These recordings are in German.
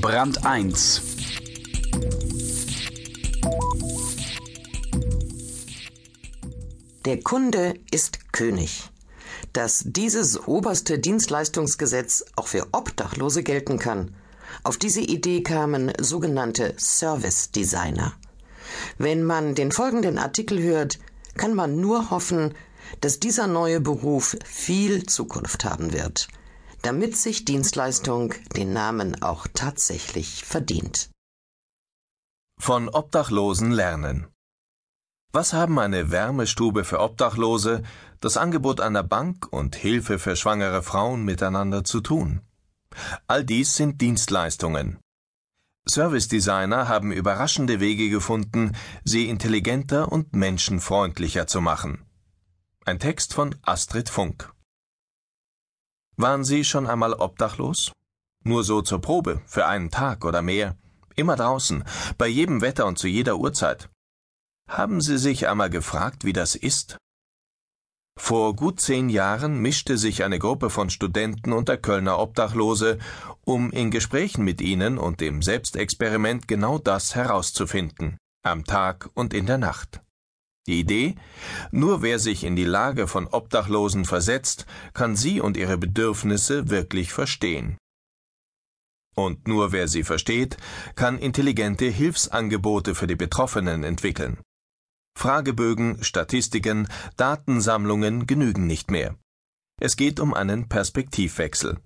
Brand 1 Der Kunde ist König. Dass dieses oberste Dienstleistungsgesetz auch für Obdachlose gelten kann, auf diese Idee kamen sogenannte Service Designer. Wenn man den folgenden Artikel hört, kann man nur hoffen, dass dieser neue Beruf viel Zukunft haben wird, damit sich Dienstleistung den Namen auch tatsächlich verdient. Von Obdachlosen lernen. Was haben eine Wärmestube für Obdachlose, das Angebot einer Bank und Hilfe für schwangere Frauen miteinander zu tun? All dies sind Dienstleistungen. Service Designer haben überraschende Wege gefunden, sie intelligenter und menschenfreundlicher zu machen. Ein Text von Astrid Funk. Waren Sie schon einmal obdachlos? Nur so zur Probe, für einen Tag oder mehr, immer draußen, bei jedem Wetter und zu jeder Uhrzeit. Haben Sie sich einmal gefragt, wie das ist? Vor gut zehn Jahren mischte sich eine Gruppe von Studenten unter Kölner Obdachlose, um in Gesprächen mit ihnen und dem Selbstexperiment genau das herauszufinden, am Tag und in der Nacht. Die Idee? Nur wer sich in die Lage von Obdachlosen versetzt, kann sie und ihre Bedürfnisse wirklich verstehen. Und nur wer sie versteht, kann intelligente Hilfsangebote für die Betroffenen entwickeln. Fragebögen, Statistiken, Datensammlungen genügen nicht mehr. Es geht um einen Perspektivwechsel.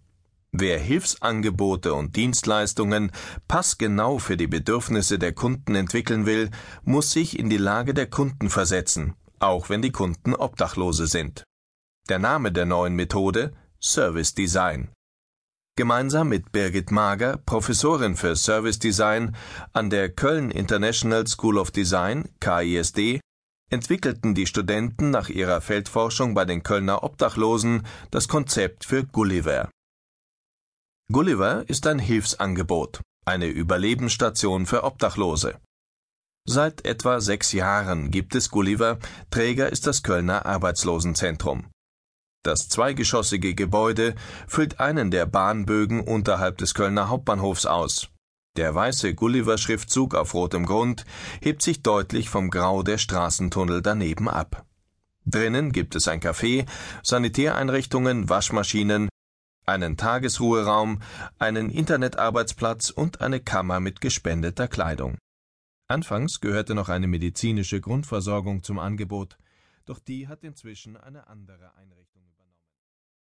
Wer Hilfsangebote und Dienstleistungen passgenau für die Bedürfnisse der Kunden entwickeln will, muss sich in die Lage der Kunden versetzen, auch wenn die Kunden Obdachlose sind. Der Name der neuen Methode Service Design. Gemeinsam mit Birgit Mager, Professorin für Service Design an der Köln International School of Design, KISD, entwickelten die Studenten nach ihrer Feldforschung bei den Kölner Obdachlosen das Konzept für Gulliver. Gulliver ist ein Hilfsangebot, eine Überlebensstation für Obdachlose. Seit etwa sechs Jahren gibt es Gulliver, Träger ist das Kölner Arbeitslosenzentrum. Das zweigeschossige Gebäude füllt einen der Bahnbögen unterhalb des Kölner Hauptbahnhofs aus. Der weiße Gulliver-Schriftzug auf rotem Grund hebt sich deutlich vom Grau der Straßentunnel daneben ab. Drinnen gibt es ein Café, Sanitäreinrichtungen, Waschmaschinen, einen Tagesruheraum, einen Internetarbeitsplatz und eine Kammer mit gespendeter Kleidung. Anfangs gehörte noch eine medizinische Grundversorgung zum Angebot, doch die hat inzwischen eine andere Einrichtung